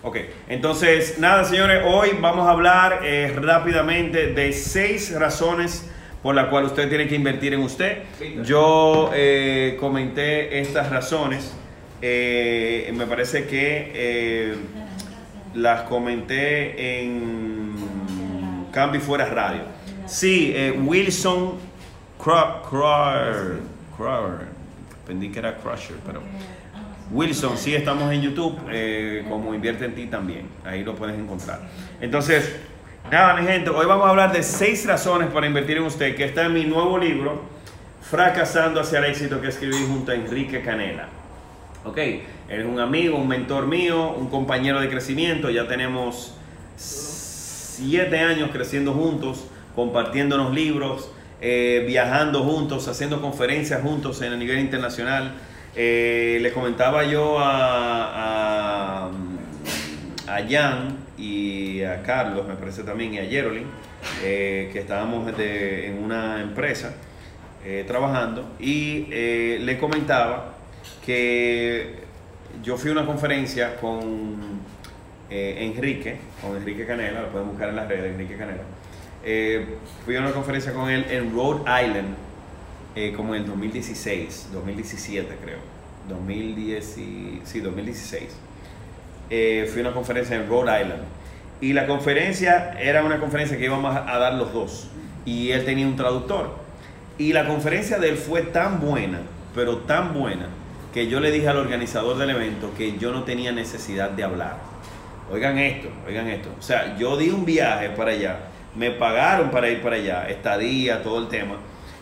Ok, entonces, nada, señores, hoy vamos a hablar eh, rápidamente de seis razones por las cuales usted tiene que invertir en usted. Yo eh, comenté estas razones, eh, me parece que las comenté en Cambio Fuera Radio. Sí, Wilson Crusher, Pensé que era Crusher, pero... Wilson, sí estamos en YouTube, eh, como Invierte en ti también, ahí lo puedes encontrar. Entonces, nada, mi gente, hoy vamos a hablar de seis razones para invertir en usted, que está en mi nuevo libro, Fracasando hacia el éxito, que escribí junto a Enrique Canela. Ok, él es un amigo, un mentor mío, un compañero de crecimiento, ya tenemos siete años creciendo juntos, compartiéndonos libros, eh, viajando juntos, haciendo conferencias juntos en el nivel internacional. Eh, les comentaba yo a, a, Jan y a Carlos, me parece también, y a Gerolyn, eh, que estábamos en una empresa eh, trabajando, y le comentaba que yo fui a una conferencia con Enrique, con Enrique Canela, lo pueden buscar en las redes, Enrique Canela. fui a una conferencia con él en Rhode Island, eh, como en el 2016, 2017 creo, 2010 sí, 2016. Eh, fui a una conferencia en Rhode Island y la conferencia era una conferencia que íbamos a dar los dos y él tenía un traductor. Y la conferencia de él fue tan buena, pero tan buena, que yo le dije al organizador del evento que yo no tenía necesidad de hablar. Oigan esto, oigan esto. O sea, yo di un viaje para allá, me pagaron para ir para allá, estadía, todo el tema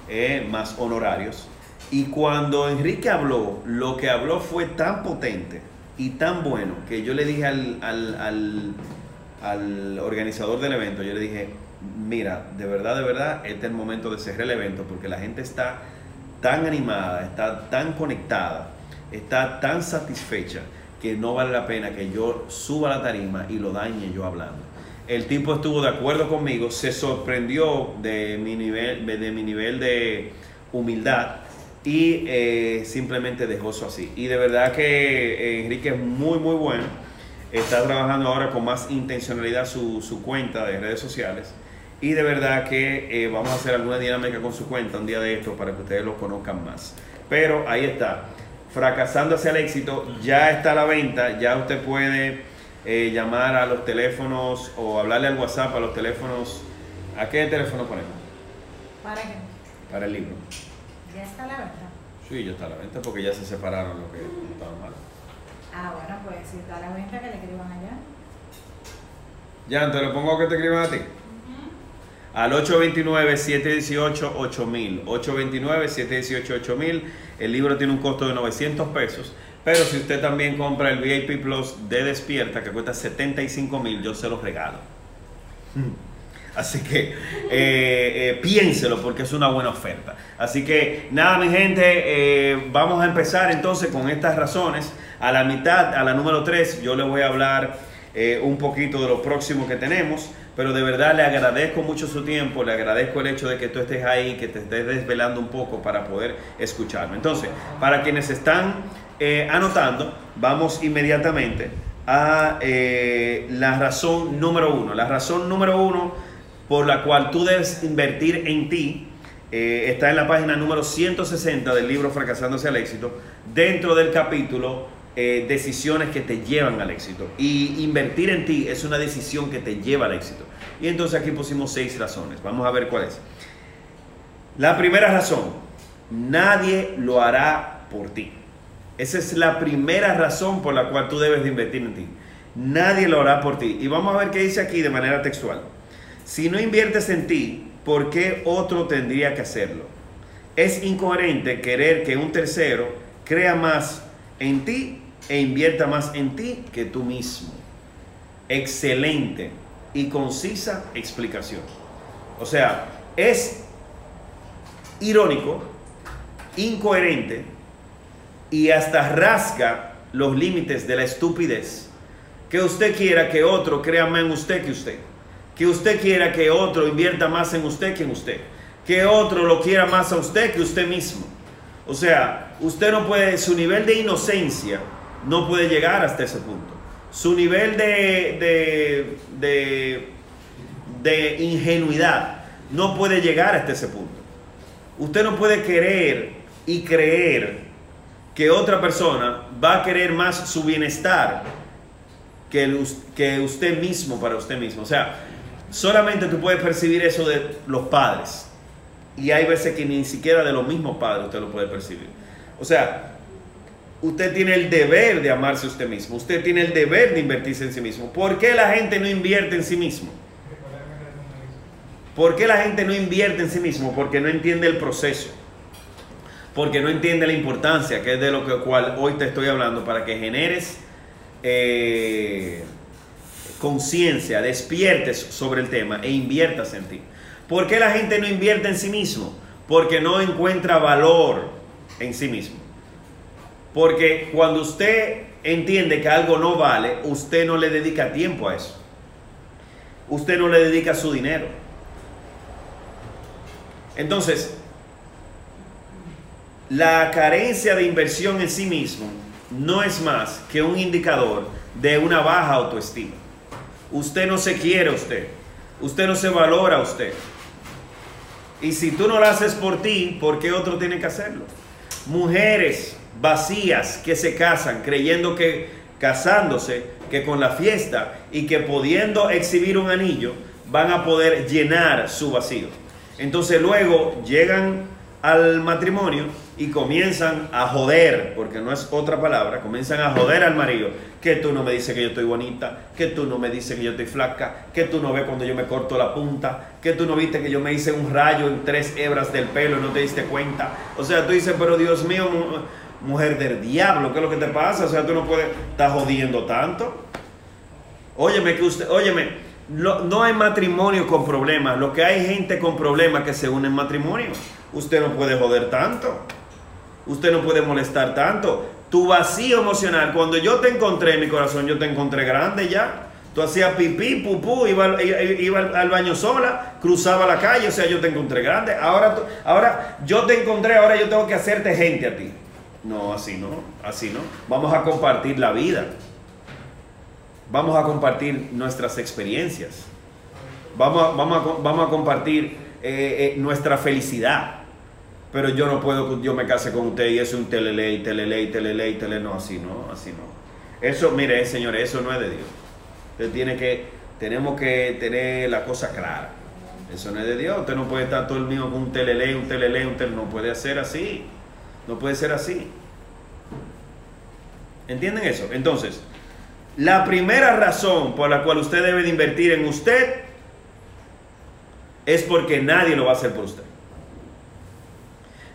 eh, más honorarios. Y cuando Enrique habló, lo que habló fue tan potente y tan bueno que yo le dije al, al, al, organizador del evento, yo le dije, mira, de verdad, de verdad, este es el momento de cerrar el evento porque la gente está tan animada, está tan conectada, está tan satisfecha que no vale la pena que yo suba la tarima y lo dañe yo hablando. El tipo estuvo de acuerdo conmigo, se sorprendió de mi nivel de, mi nivel de humildad y eh, simplemente dejó eso así. Y de verdad que eh, Enrique es muy, muy bueno. Está trabajando ahora con más intencionalidad su, su cuenta de redes sociales. Y de verdad que eh, vamos a hacer alguna dinámica con su cuenta un día de esto para que ustedes lo conozcan más. Pero ahí está. Fracasando hacia el éxito, ya está la venta, ya usted puede eh, llamar a los teléfonos o hablarle al WhatsApp a los teléfonos. ¿A qué teléfono ponemos? ¿Para qué? Para el libro. ¿Ya está a la venta? Sí, ya está a la venta porque ya se separaron lo que estaban mal. Ah, bueno, pues si está a la venta, que le escriban allá. Ya, te lo pongo que te escriban a ti. Al 829-718-8000. 829-718-8000. El libro tiene un costo de 900 pesos. Pero si usted también compra el VIP Plus de Despierta, que cuesta 75 mil, yo se lo regalo. Hmm. Así que eh, eh, piénselo porque es una buena oferta. Así que nada, mi gente, eh, vamos a empezar entonces con estas razones. A la mitad, a la número 3, yo le voy a hablar un poquito de lo próximo que tenemos. Pero de verdad le agradezco mucho su tiempo, le agradezco el hecho de que tú estés ahí, que te estés desvelando un poco para poder escucharme. Entonces, para quienes están eh, anotando, vamos inmediatamente a eh, la razón número uno. La razón número uno por la cual tú debes invertir en ti eh, está en la página número 160 del libro Fracasándose al éxito, dentro del capítulo Decisiones que te llevan al éxito. Y invertir en ti es una decisión que te lleva al éxito. Y entonces aquí pusimos seis razones. Vamos a ver cuáles. La primera razón, nadie lo hará por ti. Esa es la primera razón por la cual tú debes de invertir en ti. Nadie lo hará por ti. Y vamos a ver qué dice aquí de manera textual. Si no inviertes en ti, ¿por qué otro tendría que hacerlo? Es incoherente querer que un tercero crea más en ti e invierta más en ti que tú mismo. Excelente y concisa explicación. O sea, es irónico, incoherente y hasta rasga los límites de la estupidez. Que usted quiera que otro crea más en usted que usted. Que usted quiera que otro invierta más en usted que en usted. Que otro lo quiera más a usted que usted mismo. O sea, usted no puede, su nivel de inocencia no puede llegar hasta ese punto. su nivel de, de, de, de ingenuidad no puede llegar hasta ese punto. Usted no puede querer y creer que otra persona va a querer más su bienestar que, usted mismo para usted mismo. O sea, solamente tú puedes percibir eso de los padres. Y hay veces que ni siquiera de los mismos padres usted lo puede percibir. O sea, usted tiene el deber de amarse a usted mismo. Usted tiene el deber de invertirse en sí mismo. ¿Por qué la gente no invierte en sí mismo? ¿Por qué la gente no invierte en sí mismo? Porque no entiende el proceso. Porque no entiende la importancia, que es de lo que cual hoy te estoy hablando, para que generes eh, conciencia, despiertes sobre el tema e inviertas en ti. ¿Por qué la gente no invierte en sí mismo? Porque no encuentra valor en sí mismo. Porque cuando usted entiende que algo no vale, usted no le dedica tiempo a eso. Usted no le dedica su dinero. Entonces, la carencia de inversión en sí mismo no es más que un indicador de una baja autoestima. Usted no se quiere usted. Usted no se valora usted. Y si tú no lo haces por ti, ¿por qué otro tiene que hacerlo? Mujeres vacías que se casan creyendo que casándose, que con la fiesta y que pudiendo exhibir un anillo van a poder llenar su vacío. Entonces luego llegan al matrimonio y comienzan a joder, porque no es otra palabra, comienzan a joder al marido, que tú no me dices que yo estoy bonita, que tú no me dices que yo estoy flaca, que tú no ves cuando yo me corto la punta, que tú no viste que yo me hice un rayo en tres hebras del pelo y no te diste cuenta. O sea, tú dices, pero Dios mío, mu- mujer del diablo, ¿qué es lo que te pasa? O sea, tú no puedes estar jodiendo tanto. Óyeme, que usted, óyeme, lo- no hay matrimonio con problemas. Lo que hay gente con problemas que se unen en matrimonio. Usted no puede joder tanto. Usted no puede molestar tanto. Tu vacío emocional, cuando yo te encontré en mi corazón, yo te encontré grande ya. Tú hacías pipí, pupú, iba, iba, al- baño sola, cruzaba la calle, o sea, yo te encontré grande. Ahora, ahora yo te encontré, ahora yo tengo que hacerte gente a ti. No, así no, así no. Vamos a compartir la vida. Vamos a compartir nuestras experiencias. Vamos vamos a, vamos a compartir eh, eh, nuestra felicidad. Pero yo no puedo, que yo me case con usted y eso es un telele, y telele, y telele, y tele, no, así no, así no. Eso, mire, señores, eso no es de Dios. Usted tiene que, tenemos que tener la cosa clara. Eso no es de Dios. Usted no puede estar todo el mío con un telele, un telele, un telele. No puede ser así. No puede ser así. ¿Entienden eso? Entonces, la primera razón por la cual usted debe de invertir en usted es porque nadie lo va a hacer por usted.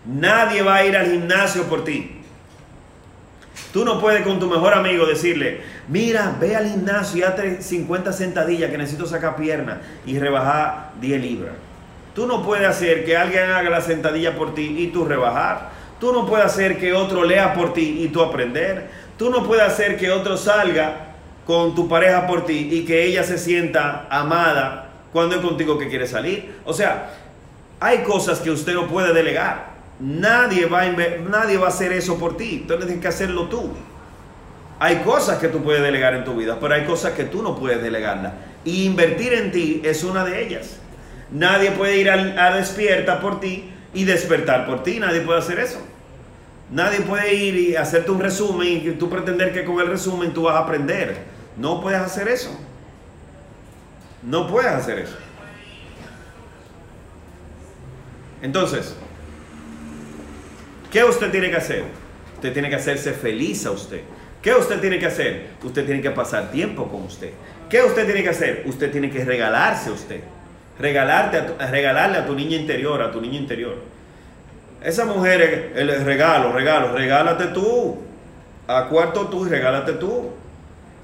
Nadie va a ir al gimnasio por ti. Tú no puedes con tu mejor amigo decirle, mira, ve al gimnasio y hazte 50 sentadillas que necesito sacar pierna y rebajar 10 libras. Tú no puedes hacer que alguien haga la sentadilla por ti y tú rebajar. Tú no puedes hacer que otro lea por ti y tú aprender. Tú no puedes hacer que otro salga con tu pareja por ti y que ella se sienta amada cuando es contigo que quiere salir. O sea, hay cosas que usted no puede delegar. Nadie va a, nadie va a hacer eso por ti. Tú tienes que hacerlo tú. Hay cosas que tú puedes delegar en tu vida, pero hay cosas que tú no puedes delegarlas. Y invertir en ti es una de ellas. Nadie puede ir al- a, despierta por ti y despertar por ti. Nadie puede hacer eso. Nadie puede ir y hacerte un resumen y tú pretender que con el resumen tú vas a aprender. No puedes hacer eso. No puedes hacer eso. Entonces, ¿qué usted tiene que hacer? Usted tiene que hacerse feliz a usted. ¿Qué usted tiene que hacer? Usted tiene que pasar tiempo con usted. ¿Qué usted tiene que hacer? Usted tiene que regalarse a usted. Regalarte regalarle a tu niña interior, a tu niño interior. Esa mujer, el regalo, regalo, regálate tú. A cuarto tú y regálate tú.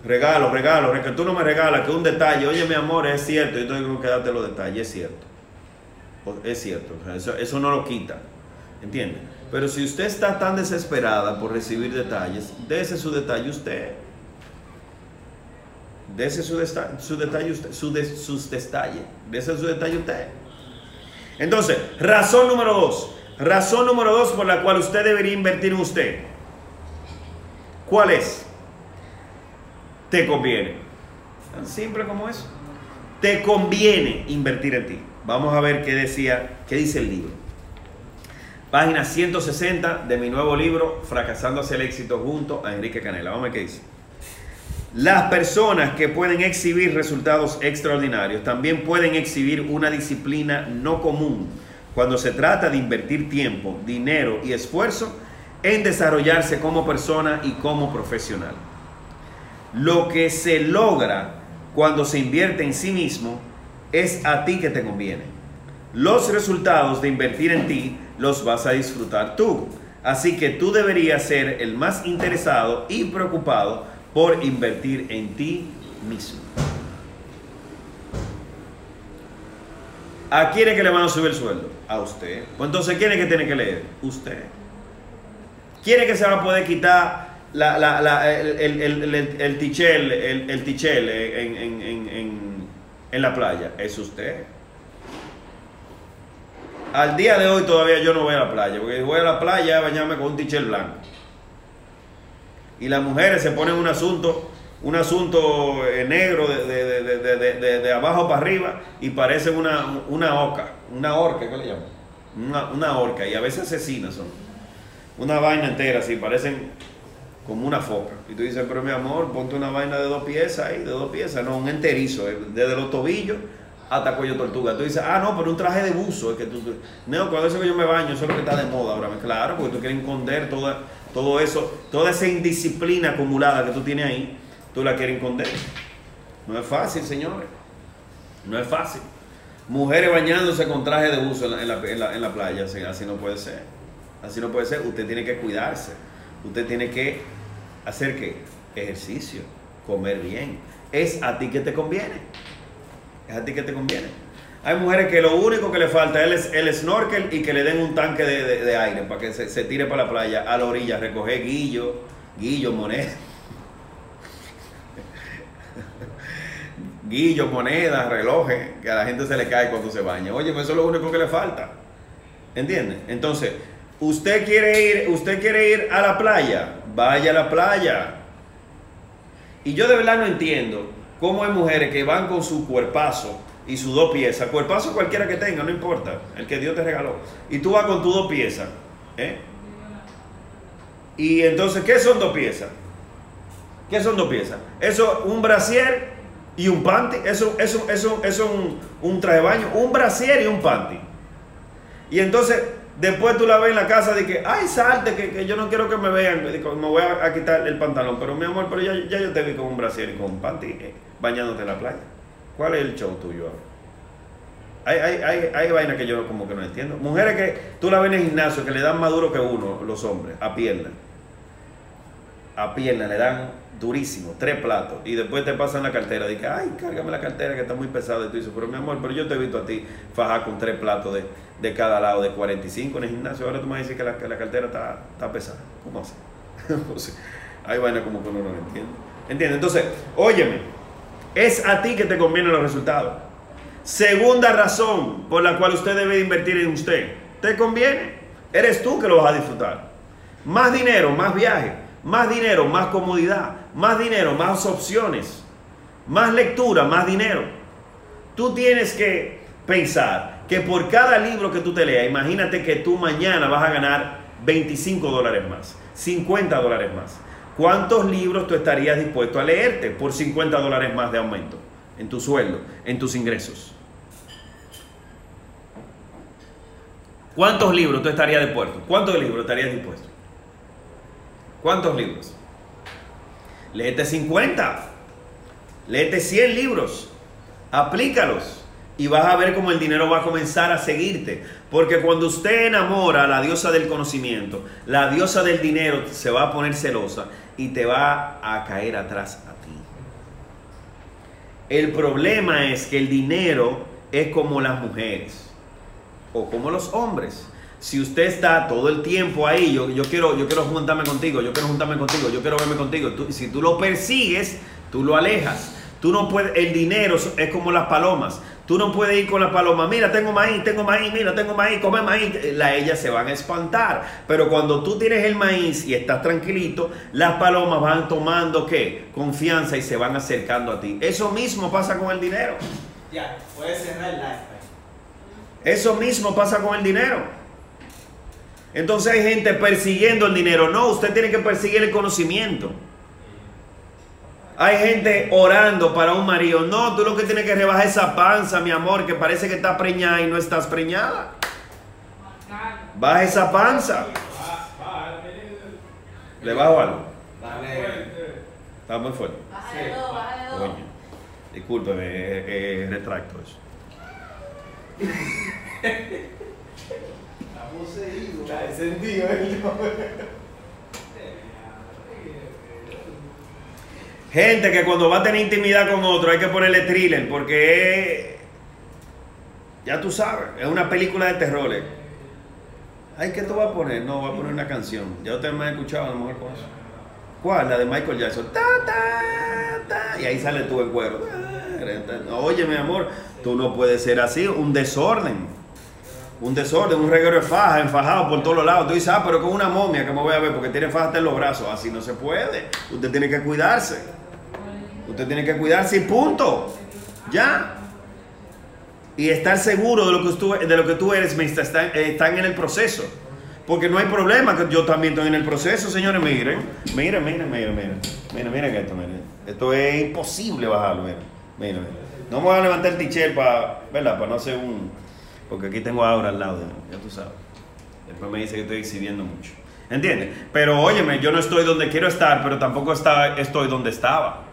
Regalo, regalo, que tú no me regalas, que un detalle, oye mi amor, es cierto, yo tengo que darte los detalles, es cierto. Es cierto, eso, eso no lo quita, ¿entiende? Pero si usted está tan desesperada por recibir detalles, dese su detalle usted. Dese su, su detalle usted, su sus detalles, dese su detalle usted. Entonces, razón número dos, razón número dos por la cual usted debería invertir en usted. ¿Cuál es? te conviene. Tan simple como eso. Te conviene invertir en ti. Vamos a ver qué decía, qué dice el libro. Página 160 de mi nuevo libro, Fracasando hacia el éxito junto a Enrique Canela. Vamos a ver qué dice. Las personas que pueden exhibir resultados extraordinarios también pueden exhibir una disciplina no común cuando se trata de invertir tiempo, dinero y esfuerzo en desarrollarse como persona y como profesional. Lo que se logra cuando se invierte en sí mismo es a ti que te conviene. Los resultados de invertir en ti los vas a disfrutar tú. Así que tú deberías ser el más interesado y preocupado por invertir en ti mismo. ¿A quién que le van a subir el sueldo? A usted. Pues entonces, ¿quién es que tiene que leer? Usted. ¿Quién es que se va a poder quitar la, el, el, el, el, el tichel, el, el tichel en, en, en, en, en la playa? Es usted. Al día de hoy todavía yo no voy a la playa, porque voy a la playa a bañarme con un tichel blanco. Y las mujeres se ponen un asunto, un asunto eh, negro de, de, de, de, abajo para arriba y parece una, una oca, una orca, ¿qué le llaman? Una, una orca, y a veces asesinas son. Una vaina entera así, parecen como una foca. Y tú dices, pero mi amor, ponte una vaina de dos piezas ahí, de dos piezas, no, un enterizo, eh, desde los tobillos hasta cuello tortuga. Tú dices, ah, no, pero un traje de buzo, es que tú, tú- no, cuando eso que yo me baño, eso es lo que está de moda ahora. Claro, porque tú quieres esconder todo eso, toda esa indisciplina acumulada que tú tienes ahí, tú la quieres esconder. No es fácil, señores. No es fácil. Mujeres bañándose con traje de buzo en la playa, así, así no puede ser. Así no puede ser. Usted tiene que cuidarse. Usted tiene que hacer qué? Ejercicio, comer bien. Es a ti que te conviene. Es a ti que te conviene. Hay mujeres que lo único que le falta es el, el snorkel y que le den un tanque de, de- aire para que se, se tire para la playa, a la orilla, recoger guillo, guillo, moneda. Guillo, monedas, relojes, que a la gente se le cae cuando se baña. Oye, eso es lo único que le falta. ¿Entiende? Entonces, usted quiere ir, usted quiere ir a la playa, vaya a la playa. Y yo de verdad no entiendo cómo hay mujeres que van con su cuerpazo y sus dos piezas, cuerpazo cualquiera que tenga, no importa, el que Dios te regaló. Y tú vas con tus dos piezas. ¿eh? Y entonces, ¿qué son dos piezas? ¿Qué son dos piezas? Eso, un brasier y un panty. Eso, eso, eso, eso es un, un traje de baño, un brasier y un panty. Y entonces, después tú la ves en la casa de que, ay, salte, que, que yo no quiero que me vean, me me voy a, a quitar el pantalón. Pero mi amor, pero ya, ya yo te vi con un brasier y con un panty eh, bañándote en la playa. ¿Cuál es el show tuyo ahora? Hay, hay, hay, hay vainas que yo como que no entiendo. Mujeres que tú la ves en el gimnasio que le dan más duro que uno, los hombres, a pierna. A pierna le dan durísimo, tres platos. Y después te pasan la cartera. Dice, ay, cárgame la cartera que está muy pesada. Y tú dices, pero mi amor, pero yo te he visto a ti fajar con tres platos de, de cada lado de 45 en el gimnasio. Ahora tú me dices que la, que la cartera está, está pesada. ¿Cómo sea, hay vainas como que uno no lo entiende. ¿Entiendes? Entonces, óyeme, es a ti que te convienen los resultados. Segunda razón por la cual usted debe invertir en usted. Te conviene. Eres tú que lo vas a disfrutar. Más dinero, más viaje. Más dinero, más comodidad. Más dinero, más opciones. Más lectura, más dinero. Tú tienes que pensar que por cada libro que tú te leas, imagínate que tú mañana vas a ganar 25 dólares más, 50 dólares más. ¿Cuántos libros tú estarías dispuesto a leerte por 50 dólares más de aumento en tu sueldo, en tus ingresos? ¿Cuántos libros tú estarías dispuesto? ¿Cuántos libros estarías dispuesto? ¿Cuántos libros? Léete 50. Léete 100 libros. Aplícalos. Y vas a ver cómo el dinero va a comenzar a seguirte. Porque cuando usted enamora a la diosa del conocimiento, la diosa del dinero se va a poner celosa y te va a caer atrás a ti. El problema es que el dinero es como las mujeres o como los hombres. Si usted está todo el tiempo ahí, yo, yo, quiero, yo quiero juntarme contigo, yo quiero juntarme contigo, yo quiero verme contigo. Si tú lo persigues, tú lo alejas. Tú no puedes, el dinero es como las palomas. Tú no puedes ir con la paloma, mira, tengo maíz, tengo maíz, mira, tengo maíz, come maíz. La, ellas se van a espantar. Pero cuando tú tienes el maíz y estás tranquilito, las palomas van tomando, ¿qué? Confianza y se van acercando a ti. Eso mismo pasa con el dinero. Ya, puedes cerrar el live. Eso mismo pasa con el dinero. Entonces hay gente persiguiendo el dinero. No, usted tiene que perseguir el conocimiento. Hay gente orando para un marido. No, tú lo que tienes que rebajar esa panza, mi amor, que parece que está preñada y no estás preñada. Baja esa panza. ¿Le bajo algo? Dale. Está muy fuerte. Bájale dos, bájale dos. Coño. Discúlpeme, eh, eh, retracto eso. Está encendido el Gente que cuando va a tener intimidad con otro hay que ponerle thriller porque es, ya tú sabes, es una película de terror. eh. Ay, ¿qué tú vas a poner? No, voy a poner una canción. Ya ustedes me han escuchado a lo mejor. ¿Cuál? La de Michael Jackson. Ta, ta, ta. Y ahí sale tú en cuero. Oye, mi amor, tú no puedes ser así, un desorden. Un desorden, un reguero de faja, enfajado por todos los lados. Tú dices, ah, pero con una momia que me voy a ver porque tiene faja hasta en los brazos. Así no se puede. Usted tiene que cuidarse. Usted tiene que cuidarse y punto. Ya. Y estar seguro de lo que tú, de lo que tú eres mientras están, eh, están en el proceso. Porque no hay problema, que yo también estoy en el proceso, señores. Miren, miren, miren, miren, miren. Miren, miren esto, miren. Esto es imposible bajarlo, miren. No me voy a levantar el t para, ¿verdad? Para no hacer un... Porque aquí tengo ahora al lado, de mí, ya tú sabes. Después me dice que estoy exhibiendo mucho. ¿Entiendes? Pero óyeme, yo no estoy donde quiero estar, pero tampoco está, estoy donde estaba.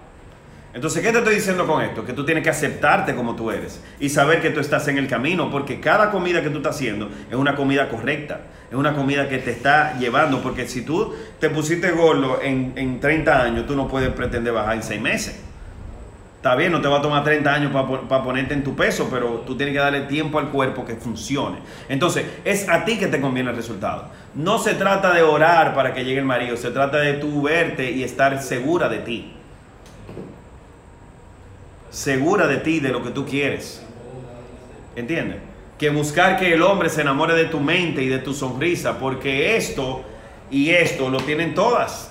Entonces, ¿qué te estoy diciendo con esto? Que tú tienes que aceptarte como tú eres y saber que tú estás en el camino, porque cada comida que tú estás haciendo es una comida correcta, es una comida que te está llevando, porque si tú te pusiste gordo en, en 30 años, tú no puedes pretender bajar en 6 meses. Está bien, no te va a tomar 30 años para ponerte en tu peso, pero tú tienes que darle tiempo al cuerpo que funcione. Entonces, es a ti que te conviene el resultado. No se trata de orar para que llegue el marido, se trata de tú verte y estar segura de ti. Segura de ti, de lo que tú quieres. ¿Entiendes? Que buscar que el hombre se enamore de tu mente y de tu sonrisa, porque esto y esto lo tienen todas.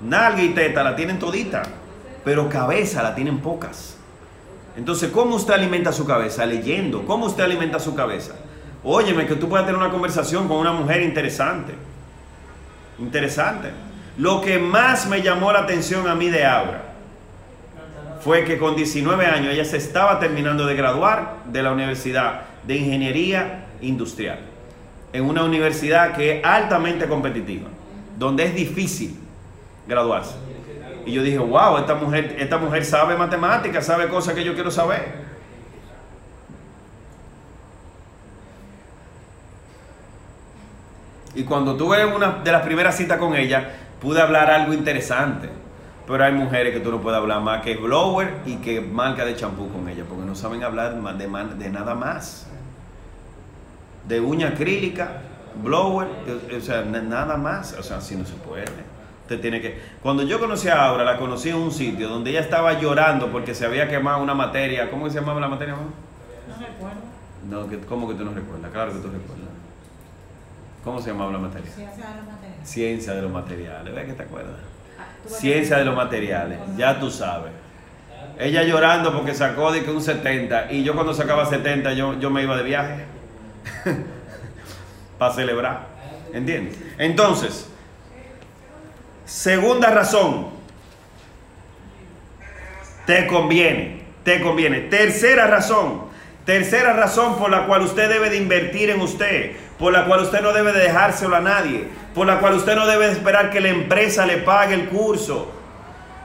Nalga y teta la tienen todita pero cabeza la tienen pocas. Entonces, ¿cómo usted alimenta su cabeza? Leyendo. ¿Cómo usted alimenta su cabeza? Óyeme, que tú puedas tener una conversación con una mujer interesante. Interesante. Lo que más me llamó la atención a mí de Aura fue que con 19 años ella se estaba terminando de graduar de la Universidad de Ingeniería Industrial. En una universidad que es altamente competitiva, donde es difícil graduarse. Y yo dije, wow, esta mujer, esta mujer sabe matemáticas, sabe cosas que yo quiero saber. Y cuando tuve una de las primeras citas con ella, pude hablar algo interesante. Pero hay mujeres que tú no puedes hablar más que blower y que marca de champú con ella, porque no saben hablar de, de nada más. De uña acrílica, blower, o sea, nada más. O sea, así no se puede. Usted tiene que. Cuando yo conocí a Aura, la conocí en un sitio donde ella estaba llorando porque se había quemado una materia. ¿Cómo se llamaba la materia, mamá? No recuerdo. No, que, ¿cómo que tú no recuerdas? Claro que tú recuerdas. ¿Cómo se llamaba la materia? Ciencia de los materiales. Ciencia de los materiales. ¿Ves que te acuerdas? Ciencia de los materiales. Ya tú sabes. Ella llorando porque sacó de que un 70 y yo cuando sacaba 70 yo, yo me iba de viaje para celebrar. ¿Entiendes? Entonces, segunda razón, te conviene, te conviene. Tercera razón, tercera razón por la cual usted debe de invertir en usted, por la cual usted no debe de dejárselo a nadie, por la cual usted no debe de esperar que la empresa le pague el curso.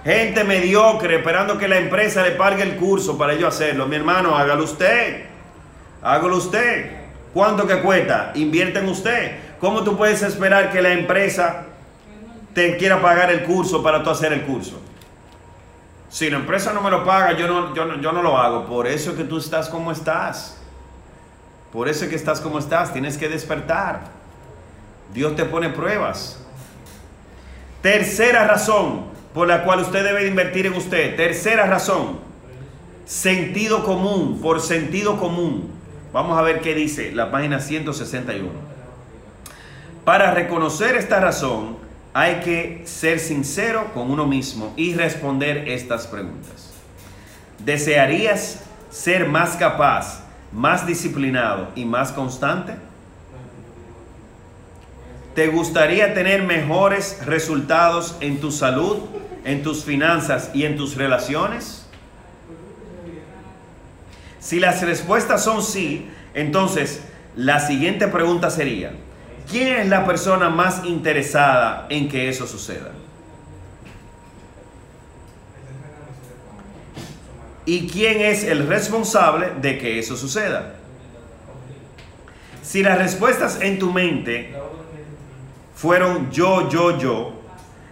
Gente mediocre esperando que la empresa le pague el curso para ello hacerlo. Mi hermano, hágalo usted. Hágalo usted. ¿Cuánto que cuesta? Invierte en usted. ¿Cómo tú puedes esperar que la empresa te quiera pagar el curso para tú hacer el curso? Si la empresa no me lo paga, yo no, yo no, yo no lo hago. Por eso es que tú estás como estás. Por eso es que estás como estás. Tienes que despertar. Dios te pone pruebas. Tercera razón por la cual usted debe invertir en usted. Tercera razón, sentido común, por sentido común. Vamos a ver qué dice la página 161. Para reconocer esta razón, hay que ser sincero con uno mismo y responder estas preguntas. ¿Desearías ser más capaz, más disciplinado y más constante? ¿Te gustaría tener mejores resultados en tu salud, en tus finanzas y en tus relaciones? Si las respuestas son sí, entonces la siguiente pregunta sería, ¿quién es la persona más interesada en que eso suceda? ¿Y quién es el responsable de que eso suceda? Si las respuestas en tu mente fueron yo, yo, yo,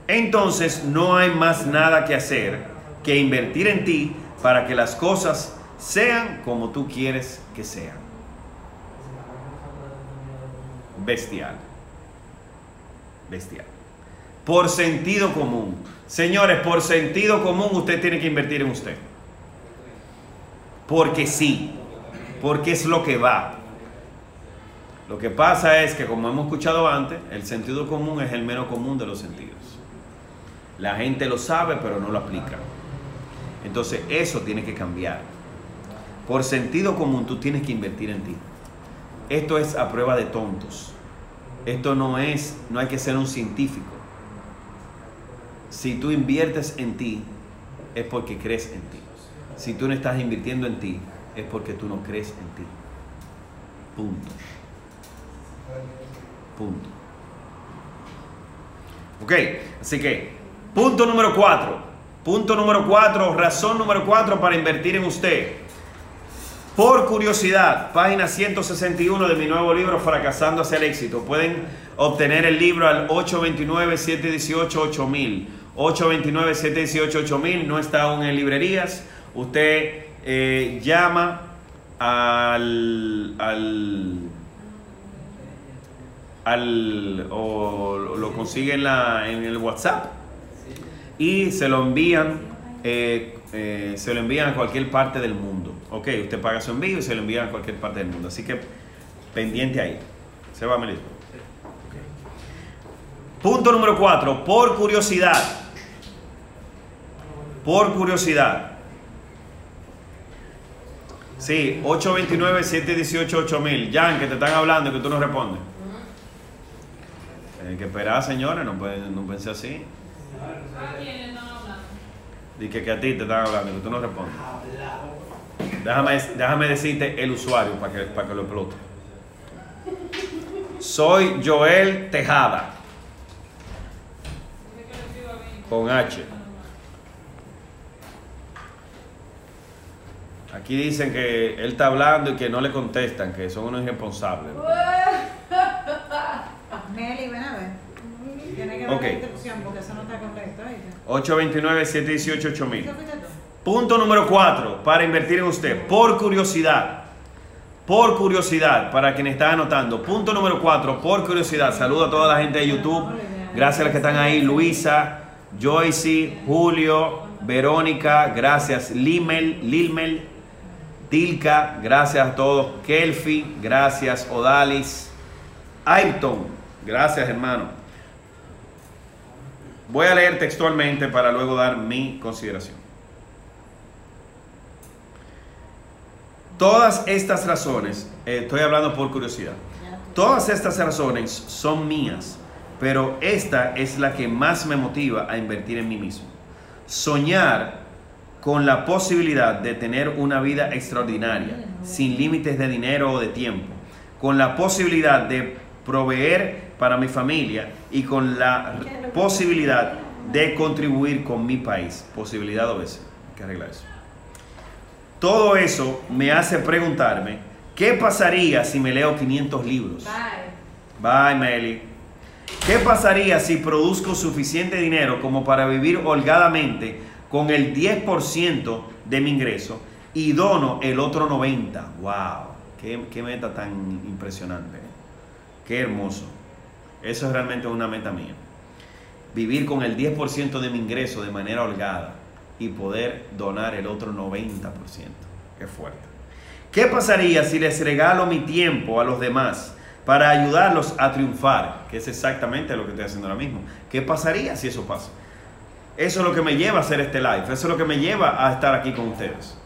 entonces no hay más nada que hacer que invertir en ti para que las cosas sean como tú quieres que sean. Bestial. Bestial. Por sentido común. Señores, por sentido común usted tiene que invertir en usted. Porque sí. Porque es lo que va. Lo que pasa es que, como hemos escuchado antes, el sentido común es el menos común de los sentidos. La gente lo sabe, pero no lo aplica. Entonces, eso tiene que cambiar. Por sentido común, tú tienes que invertir en ti. Esto es a prueba de tontos. Esto no es, no hay que ser un científico. Si tú inviertes en ti, es porque crees en ti. Si tú no estás invirtiendo en ti, es porque tú no crees en ti. Punto. Punto. Ok, así que, punto número cuatro. Punto número cuatro, razón número cuatro para invertir en usted. Por curiosidad, página 161 de mi nuevo libro Fracasando hacia el éxito. Pueden obtener el libro al 829-718-8000. 829-718-8000 no está aún en librerías. Usted eh, llama al, al, al o lo consigue en, la, en el WhatsApp y se lo envían eh, eh, se lo envían a cualquier parte del mundo. Ok, usted paga su envío y se lo envían a cualquier parte del mundo. Así que pendiente ahí. Se va, Melissa. Punto número cuatro, por curiosidad. Por curiosidad. Sí, 829-718-8000. Jan, que te están hablando y que tú no respondes. Hay que esperar, señores, no, pueden, no pensé así. Dice que a ti te están hablando que tú no respondes. Déjame, déjame decirte el usuario para que, para que lo explote. Soy Joel Tejada. Con H. Aquí dicen que él está hablando y que no le contestan, que son unos irresponsables. Meli, ven a ver. Tiene que ver Ok. la instrucción porque eso no está correcto. ¿oíste? 829-718-8000. ¿Eso fuiste tú? Punto número 4, para invertir en usted, por curiosidad. Por curiosidad, para quienes están anotando. Punto número 4, por curiosidad. Saludo a toda la gente de YouTube. Gracias a los que están ahí. Luisa, Joyce, Julio, Verónica, gracias. Limel, Lilmel, Tilka, gracias a todos. Kelfi, gracias. Odalis, Ayrton, gracias hermano. Voy a leer textualmente para luego dar mi consideración. Todas estas razones, eh, estoy hablando por curiosidad, todas estas razones son mías, pero esta es la que más me motiva a invertir en mí mismo. Soñar con la posibilidad de tener una vida extraordinaria, sin límites de dinero o de tiempo, con la posibilidad de proveer para mi familia y con la posibilidad de contribuir con mi país. Posibilidad o veces, hay que arreglar eso. Todo eso me hace preguntarme, ¿qué pasaría si me leo 500 libros? Bye. Bye, Meli. ¿Qué pasaría si produzco suficiente dinero como para vivir holgadamente con el 10% de mi ingreso y dono el otro 90%? ¡Wow! ¡Qué, qué meta tan impresionante! ¡Qué hermoso! Eso es realmente una meta mía. vivir con el 10% de mi ingreso de manera holgada y poder donar el otro 90%. Qué fuerte. ¿Qué pasaría si les regalo mi tiempo a los demás para ayudarlos a triunfar? Que es exactamente lo que estoy haciendo ahora mismo. ¿Qué pasaría si eso pasa? Eso es lo que me lleva a hacer este live. Eso es lo que me lleva a estar aquí con ustedes.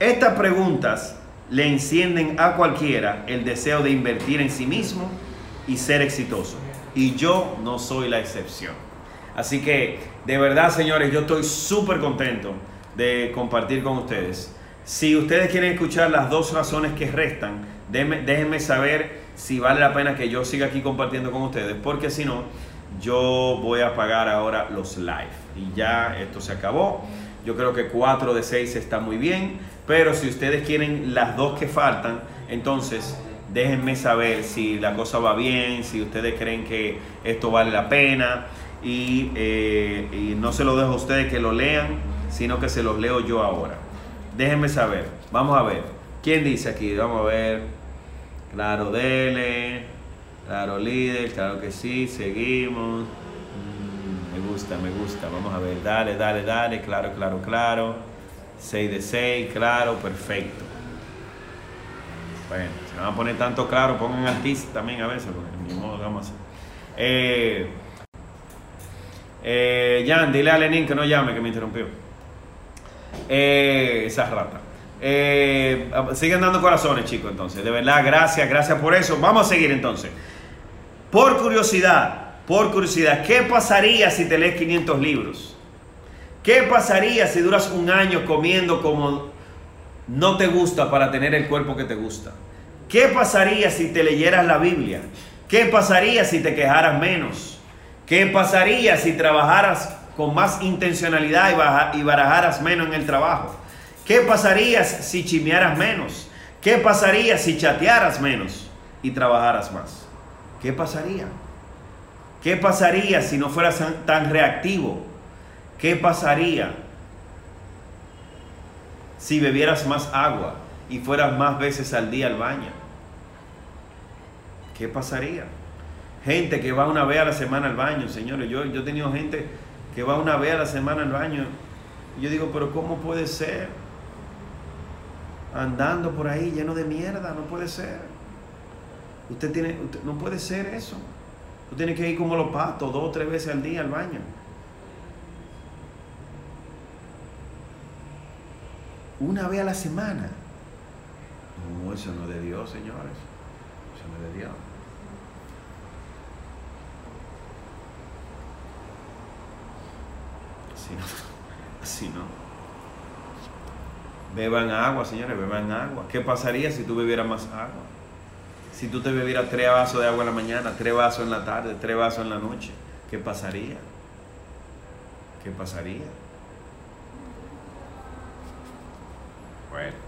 Estas preguntas le encienden a cualquiera el deseo de invertir en sí mismo y ser exitoso. Y yo no soy la excepción. Así que, de verdad, señores, yo estoy súper contento de compartir con ustedes. Si ustedes quieren escuchar las dos razones que restan, déjenme, saber si vale la pena que yo siga aquí compartiendo con ustedes, porque si no, yo voy a apagar ahora los live. Y ya esto se acabó. Yo creo que 4 de 6 está muy bien, pero si ustedes quieren las dos que faltan, entonces déjenme saber si la cosa va bien, si ustedes creen que esto vale la pena. Y, eh, y no se lo dejo a ustedes que lo lean, sino que se los leo yo ahora. Déjenme saber. Vamos a ver. ¿Quién dice aquí? Vamos a ver. Claro, dele. Claro, líder. Claro que sí. Seguimos. Mm, me gusta, me gusta. Vamos a ver. Dale, dale, dale. Claro, claro, claro. 6 de 6. Claro, perfecto. Bueno, se van a poner tanto claro. Pongan artista también a veces. Porque ni modo vamos a hacer. Eh, eh, Jan, dile a Lenin que no llame, que me interrumpió. Eh, esa rata. Eh, siguen dando corazones, chicos, entonces. De verdad, gracias, gracias por eso. Vamos a seguir entonces. Por curiosidad, por curiosidad, ¿qué pasaría si te lees 500 libros? ¿Qué pasaría si duras un año comiendo como no te gusta para tener el cuerpo que te gusta? ¿Qué pasaría si te leyeras la Biblia? ¿Qué pasaría si te quejaras menos? ¿Qué pasaría si trabajaras con más intencionalidad y, barajaras menos en el trabajo? ¿Qué pasaría si chimearas menos? ¿Qué pasaría si chatearas menos y trabajaras más? ¿Qué pasaría? ¿Qué pasaría si no fueras tan reactivo? ¿Qué pasaría si bebieras más agua y fueras más veces al día al baño? ¿Qué pasaría? Gente que va una vez a la semana al baño, señores. Yo, yo he tenido gente que va una vez a la semana al baño. Y yo digo, pero ¿cómo puede ser? Andando por ahí lleno de mierda, no puede ser. Usted tiene, no puede ser eso. Usted tiene que ir como los patos, dos o tres veces al día al baño. Una vez a la semana. No, eso no es de Dios, señores. Eso no es de Dios. Así no. Así no. Beban agua, señores, beban agua. ¿Qué pasaría si tú bebieras más agua? Si tú te bebieras tres vasos de agua en la mañana, tres vasos en la tarde, tres vasos en la noche, ¿qué pasaría? ¿Qué pasaría? Bueno.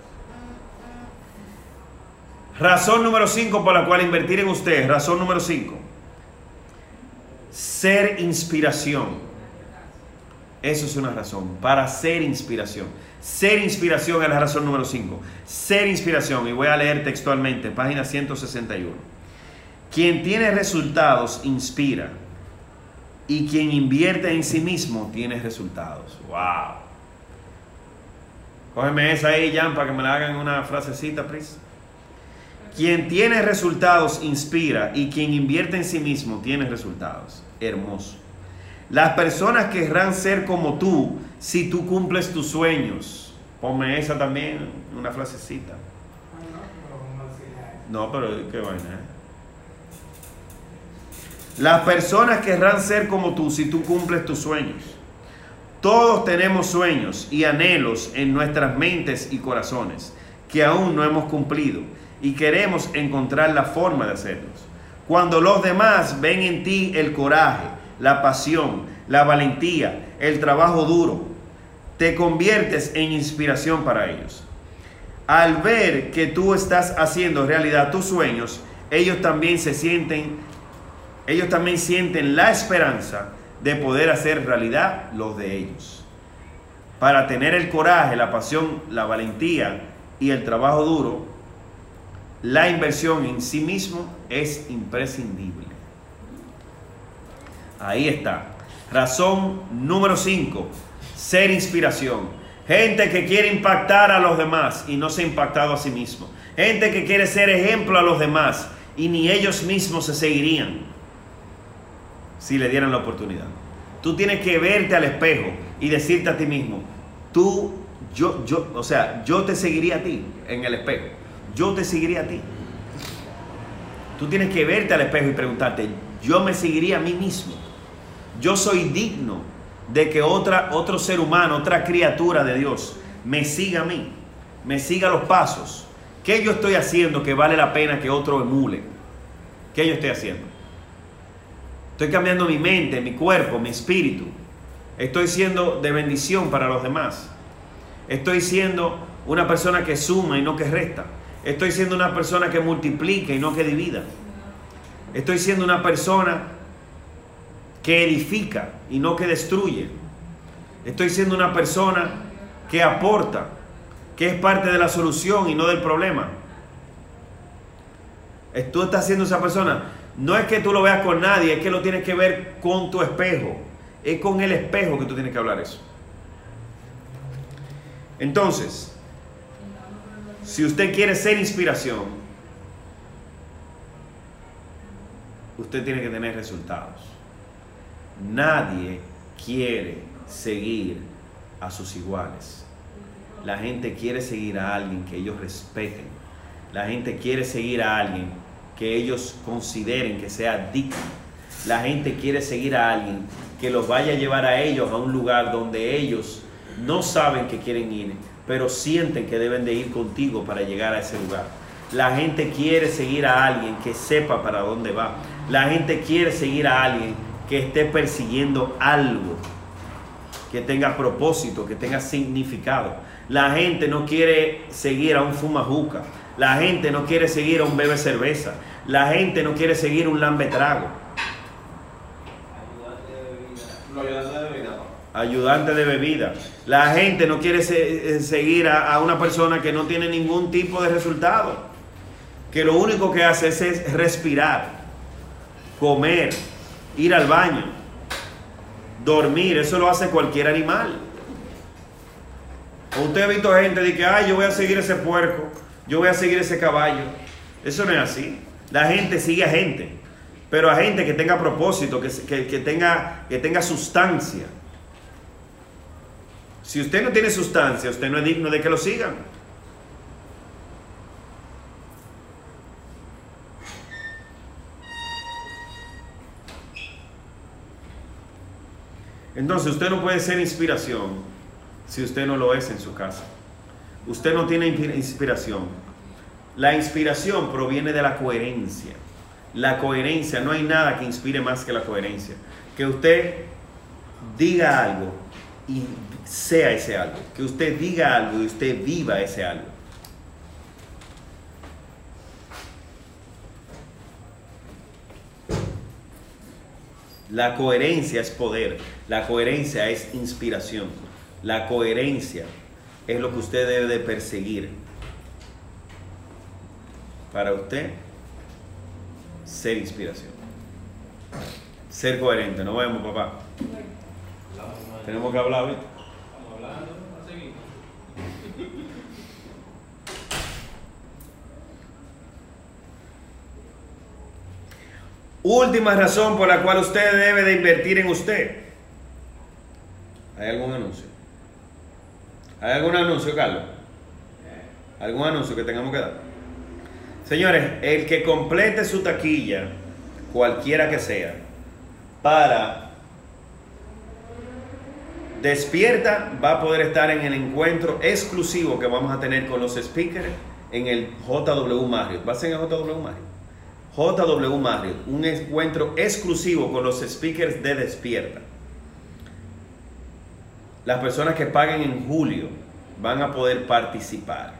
Razón número 5 por la cual invertir en usted. Razón número 5. Ser inspiración. Eso es una razón. Para ser inspiración. Ser inspiración es la razón número 5. Ser inspiración. Y voy a leer textualmente, página 161. Quien tiene resultados inspira. Y quien invierte en sí mismo tiene resultados. ¡Wow! Cógeme esa ahí, Jan, para que me la hagan una frasecita, please. Quien tiene resultados inspira y quien invierte en sí mismo tiene resultados. Hermoso. Las personas querrán ser como tú si tú cumples tus sueños. Ponme esa también, una frasecita. No, pero qué vaina, ¿eh? Las personas querrán ser como tú si tú cumples tus sueños. Todos tenemos sueños y anhelos en nuestras mentes y corazones que aún no hemos cumplido y queremos encontrar la forma de hacerlos. Cuando los demás ven en ti el coraje, la pasión, la valentía, el trabajo duro, te conviertes en inspiración para ellos. Al ver que tú estás haciendo realidad tus sueños, ellos también se sienten, ellos también sienten la esperanza de poder hacer realidad los de ellos. Para tener el coraje, la pasión, la valentía y el trabajo duro, la inversión en sí mismo es imprescindible. Ahí está. Razón número 5. Ser inspiración. Gente que quiere impactar a los demás y no se ha impactado a sí mismo. Gente que quiere ser ejemplo a los demás y ni ellos mismos se seguirían si le dieran la oportunidad. Tú tienes que verte al espejo y decirte a ti mismo, tú, yo, yo, o sea, yo te seguiría a ti en el espejo. Yo te seguiría a ti. Tú tienes que verte al espejo y preguntarte, yo me seguiría a mí mismo. Yo soy digno de que otra, otro ser humano, otra criatura de Dios, me siga a mí, me siga los pasos. ¿Qué yo estoy haciendo que vale la pena que otro emule? ¿Qué yo estoy haciendo? Estoy cambiando mi mente, mi cuerpo, mi espíritu. Estoy siendo de bendición para los demás. Estoy siendo una persona que suma y no que resta. Estoy siendo una persona que multiplica y no que divida. Estoy siendo una persona que edifica y no que destruye. Estoy siendo una persona que aporta, que es parte de la solución y no del problema. Tú estás siendo esa persona. No es que tú lo veas con nadie, es que lo tienes que ver con tu espejo. Es con el espejo que tú tienes que hablar eso. Entonces, si usted quiere ser inspiración, usted tiene que tener resultados. Nadie quiere seguir a sus iguales. La gente quiere seguir a alguien que ellos respeten. La gente quiere seguir a alguien que ellos consideren que sea digno. La gente quiere seguir a alguien que los vaya a llevar a ellos a un lugar donde ellos no saben que quieren ir, pero sienten que deben de ir contigo para llegar a ese lugar. La gente quiere seguir a alguien que sepa para dónde va. La gente quiere seguir a alguien que esté persiguiendo algo, que tenga propósito, que tenga significado. La gente no quiere seguir a un fumajuca. La gente no quiere seguir a un bebé cerveza. La gente no quiere seguir un lambetrago. Ayudante de bebida. La gente no quiere se- seguir a, una persona que no tiene ningún tipo de resultado. Que lo único que hace es, es respirar, comer, ir al baño, dormir. Eso lo hace cualquier animal. ¿O usted ha visto gente de que, ay, yo voy a seguir ese puerco, yo voy a seguir ese caballo? Eso no es así. La gente sigue a gente, pero a gente que tenga propósito, que, que- que tenga, que tenga sustancia. Si usted no tiene sustancia, usted no es digno de que lo sigan. Entonces usted no puede ser inspiración si usted no lo es en su casa. Usted no tiene inspi- inspiración. La inspiración proviene de la coherencia. La coherencia, no hay nada que inspire más que la coherencia. Que usted diga algo y sea ese algo. Que usted diga algo y usted viva ese algo. La coherencia es poder, la coherencia es inspiración, la coherencia es lo que usted debe de perseguir para usted ser inspiración. Ser coherente, no vemos papá. Tenemos que hablar, ¿viste? Última razón por la cual usted debe de invertir en usted. ¿Hay algún anuncio? ¿Hay algún anuncio, Carlos? ¿Algún anuncio que tengamos que dar? Señores, el que complete su taquilla, cualquiera que sea, para Despierta va a poder estar en el encuentro exclusivo que vamos a tener con los speakers en el JW Marriott. ¿Va a ser en el JW Marriott? JW Marriott, un encuentro exclusivo con los speakers de Despierta. Las personas que paguen en julio van a poder participar.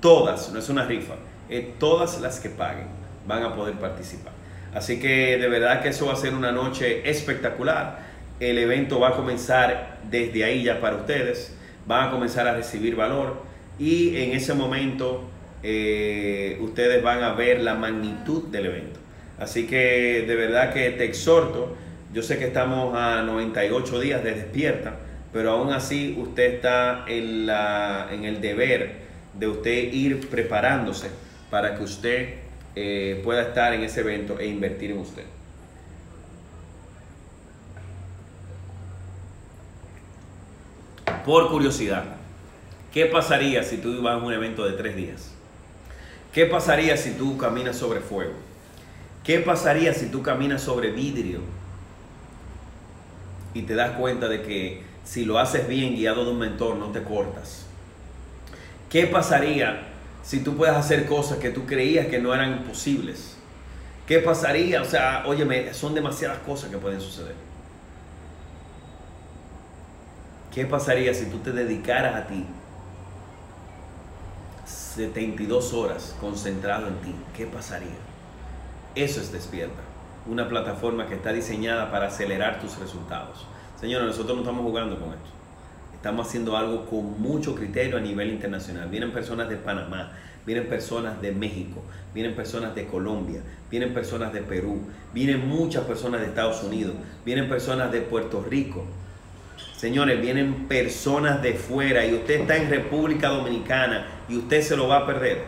Todas, no es una rifa, eh, todas las que paguen van a poder participar. Así que de verdad que eso va a ser una noche espectacular. El evento va a comenzar desde ahí ya para ustedes. Van a comenzar a recibir valor y en ese momento eh, ustedes van a ver la magnitud del evento. Así que de verdad que te exhorto, Yo sé que estamos a 98 días de despierta, pero aún así usted está en, la, en el deber de usted ir preparándose para que usted eh, pueda estar en ese evento e invertir en usted. Por curiosidad, ¿qué pasaría si tú ibas a un evento de tres días? ¿Qué pasaría si tú caminas sobre fuego? ¿Qué pasaría si tú caminas sobre vidrio? Y te das cuenta de que si lo haces bien guiado de un mentor no te cortas. ¿Qué pasaría si tú puedes hacer cosas que tú creías que no eran posibles? ¿Qué pasaría? O sea, óyeme, son demasiadas cosas que pueden suceder. ¿Qué pasaría si tú te dedicaras a ti 72 horas concentrado en ti? ¿Qué pasaría? Eso es despierta. Una plataforma que está diseñada para acelerar tus resultados. Señores, nosotros no estamos jugando con esto. Estamos haciendo algo con mucho criterio a nivel internacional. Vienen personas de Panamá, vienen personas de México, vienen personas de Colombia, vienen personas de Perú, vienen muchas personas de Estados Unidos, vienen personas de Puerto Rico. Señores, vienen personas de fuera y usted está en República Dominicana y usted se lo va a perder.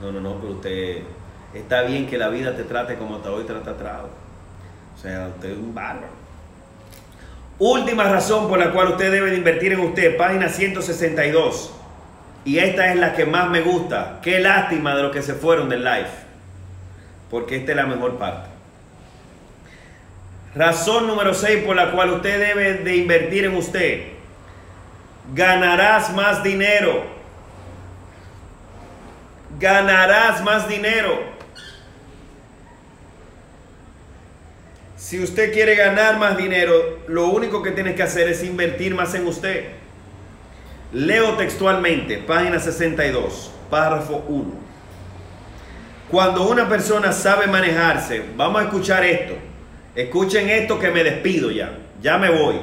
No, no, no, pero usted está bien que la vida te trate como hasta hoy trata Trado. O sea, usted es un bárbaro. Última razón por la cual usted debe de invertir en usted, página 162. Y esta es la que más me gusta. Qué lástima de los que se fueron del live. Porque esta es la mejor parte. Razón número 6 por la cual usted debe de invertir en usted. Ganarás más dinero. Ganarás más dinero. Si usted quiere ganar más dinero, lo único que tiene que hacer es invertir más en usted. Leo textualmente, página 62, párrafo 1. Cuando una persona sabe manejarse, vamos a escuchar esto. Escuchen esto que me despido ya. Ya me voy.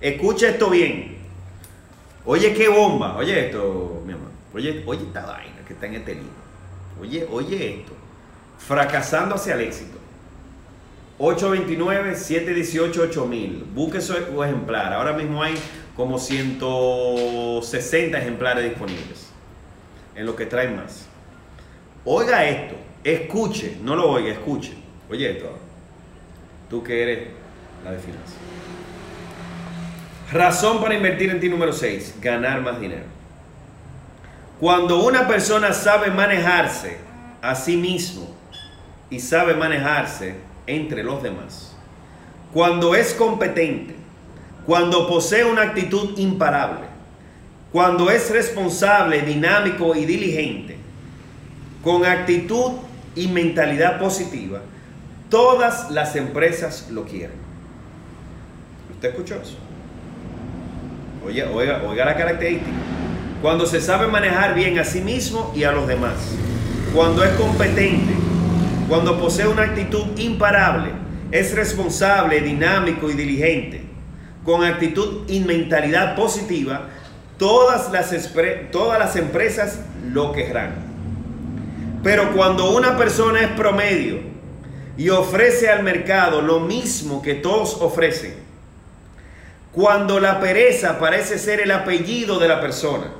Escuche esto bien. Oye, qué bomba. Oye esto, mi amor. Oye, oye esta vaina que está en este libro. Oye, oye esto. Fracasando hacia el éxito. 829-718-8000. Busque su ejemplar. Ahora mismo hay como 160 ejemplares disponibles. En lo que traen más. Oiga esto. Escuche. No lo oiga, escuche. Oye esto. Tú que eres la de finanzas. Razón para invertir en ti número 6. Ganar más dinero. Cuando una persona sabe manejarse a sí mismo y sabe manejarse entre los demás, cuando es competente, cuando posee una actitud imparable, cuando es responsable, dinámico y diligente, con actitud y mentalidad positiva, todas las empresas lo quieren. ¿Usted escuchó eso? Oiga, oiga, oiga la característica. Cuando se sabe manejar bien a sí mismo y a los demás. Cuando es competente. Cuando posee una actitud imparable. Es responsable, dinámico y diligente. Con actitud y mentalidad positiva. Todas las, todas las empresas lo querrán. Pero cuando una persona es promedio y ofrece al mercado lo mismo que todos ofrecen, cuando la pereza parece ser el apellido de la persona,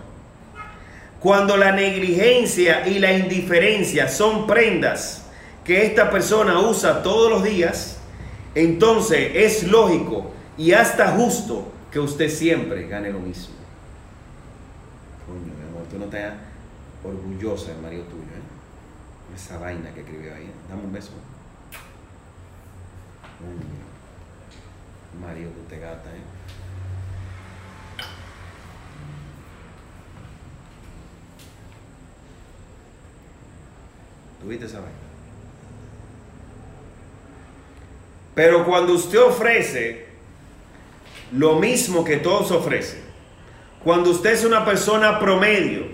cuando la negligencia y la indiferencia son prendas que esta persona usa todos los días, entonces es lógico y hasta justo que usted siempre gane lo mismo. Coño, mi amor, tú no estás orgullosa del marido tuyo, ¿eh? Esa vaina que escribió ahí. Dame un beso. Coño, marido, tú te gata, ¿eh? ¿Tuviste esa vaina? Pero cuando usted ofrece lo mismo que todos ofrecen, cuando usted es una persona promedio,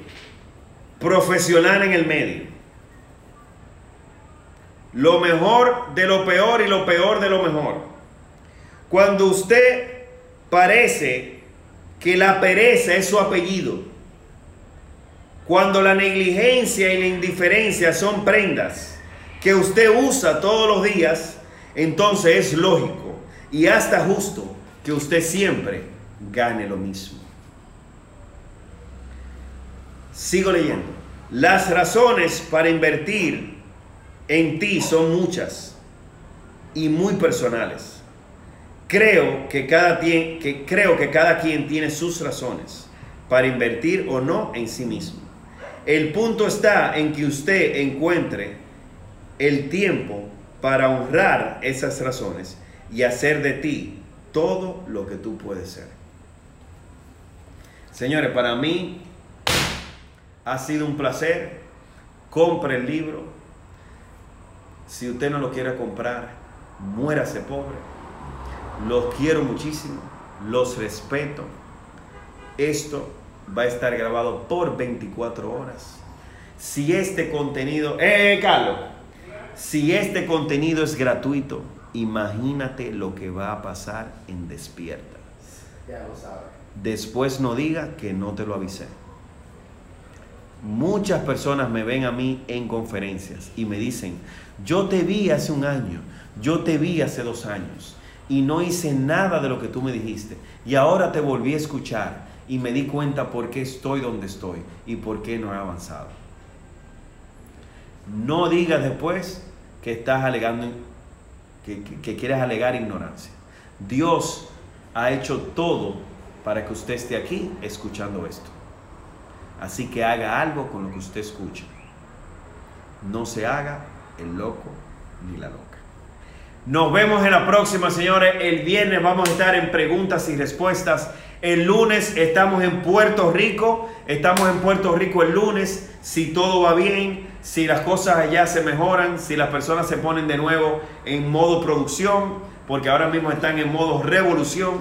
profesional en el medio, lo mejor de lo peor y lo peor de lo mejor, cuando usted parece que la pereza es su apellido, cuando la negligencia y la indiferencia son prendas que usted usa todos los días, entonces es lógico y hasta justo que usted siempre gane lo mismo. Sigo leyendo. Las razones para invertir en ti son muchas y muy personales. Creo que cada, que, creo que cada quien tiene sus razones para invertir o no en sí mismo. El punto está en que usted encuentre el tiempo para honrar esas razones y hacer de ti todo lo que tú puedes ser. Señores, para mí ha sido un placer. Compre el libro. Si usted no lo quiere comprar, muérase pobre. Los quiero muchísimo. Los respeto. Esto va a estar grabado por 24 horas. Si este contenido, eh, Carlos, si este contenido es gratuito, imagínate lo que va a pasar en Despierta. Ya lo sabes. Después no diga que no te lo avisé. Muchas personas me ven a mí en conferencias y me dicen, yo te vi hace un año, yo te vi hace dos años y no hice nada de lo que tú me dijiste y ahora te volví a escuchar y me di cuenta por qué estoy donde estoy y por qué no he avanzado. No digas después que estás alegando, que, quieres alegar ignorancia. Dios ha hecho todo para que usted esté aquí escuchando esto. Así que haga algo con lo que usted escucha. No se haga el loco ni la loca. Nos vemos en la próxima, señores. El viernes vamos a estar en preguntas y respuestas. El lunes estamos en Puerto Rico. Estamos en Puerto Rico el lunes. Si todo va bien, si las cosas allá se mejoran, si las personas se ponen de nuevo en modo producción, porque ahora mismo están en modo revolución.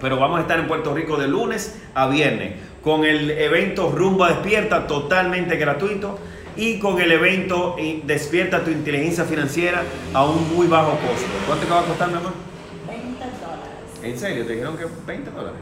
Pero vamos a estar en Puerto Rico de lunes a viernes con el evento Rumba Despierta totalmente gratuito y con el evento Despierta tu inteligencia financiera a un muy bajo costo. ¿Cuánto te va a costar, mi amor? 20 dólares. ¿En serio? ¿Te dijeron que 20 dólares?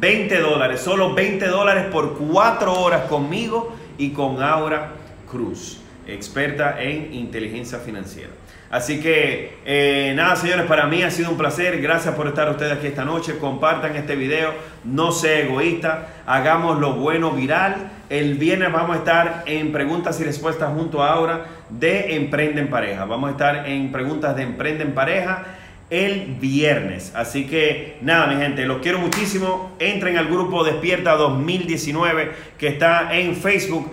20 dólares, solo 20 dólares por 4 horas conmigo y con Aura Cruz, experta en inteligencia financiera. Así que eh, nada, señores, para mí ha sido un placer. Gracias por estar ustedes aquí esta noche. Compartan este video. No sea egoísta. Hagamos lo bueno viral. El viernes vamos a estar en preguntas y respuestas junto a Aura de Emprende en Pareja. Vamos a estar en preguntas de Emprende en Pareja el viernes. Así que nada, mi gente, los quiero muchísimo. Entren al grupo Despierta 2019 que está en Facebook.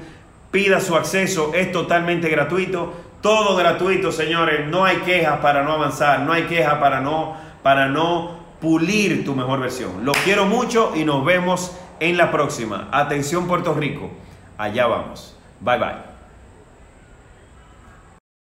Pida su acceso, es totalmente gratuito. Todo gratuito, señores. No hay quejas para no avanzar. No hay quejas para no, para no pulir tu mejor versión. Los quiero mucho y nos vemos en la próxima. Atención Puerto Rico. Allá vamos. Bye bye.